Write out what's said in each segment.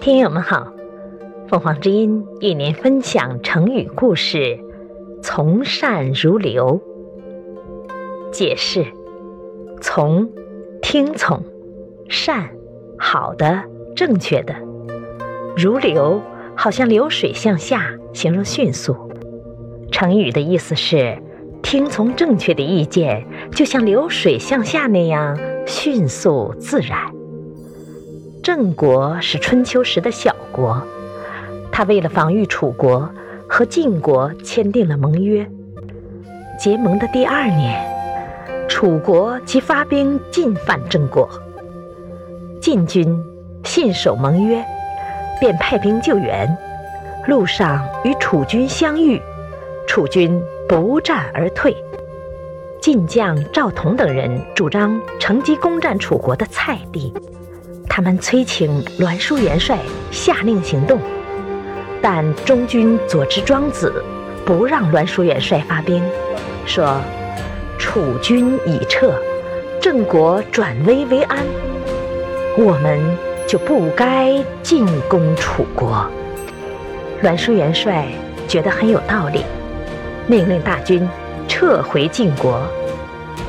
听友们好，凤凰之音与您分享成语故事“从善如流”。解释：从，听从；善，好的、正确的；如流，好像流水向下，形容迅速。成语的意思是听从正确的意见，就像流水向下那样迅速自然。郑国是春秋时的小国，他为了防御楚国，和晋国签订了盟约。结盟的第二年，楚国即发兵进犯郑国。晋军信守盟约，便派兵救援。路上与楚军相遇，楚军不战而退。晋将赵同等人主张乘机攻占楚国的蔡地。他们催请栾书元帅下令行动，但中军左之庄子不让栾书元帅发兵，说：“楚军已撤，郑国转危为安，我们就不该进攻楚国。”栾书元帅觉得很有道理，命令大军撤回晋国。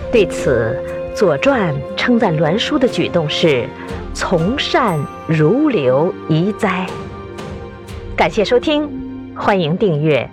对此，《左传》称赞栾书的举动是。从善如流，宜哉！感谢收听，欢迎订阅。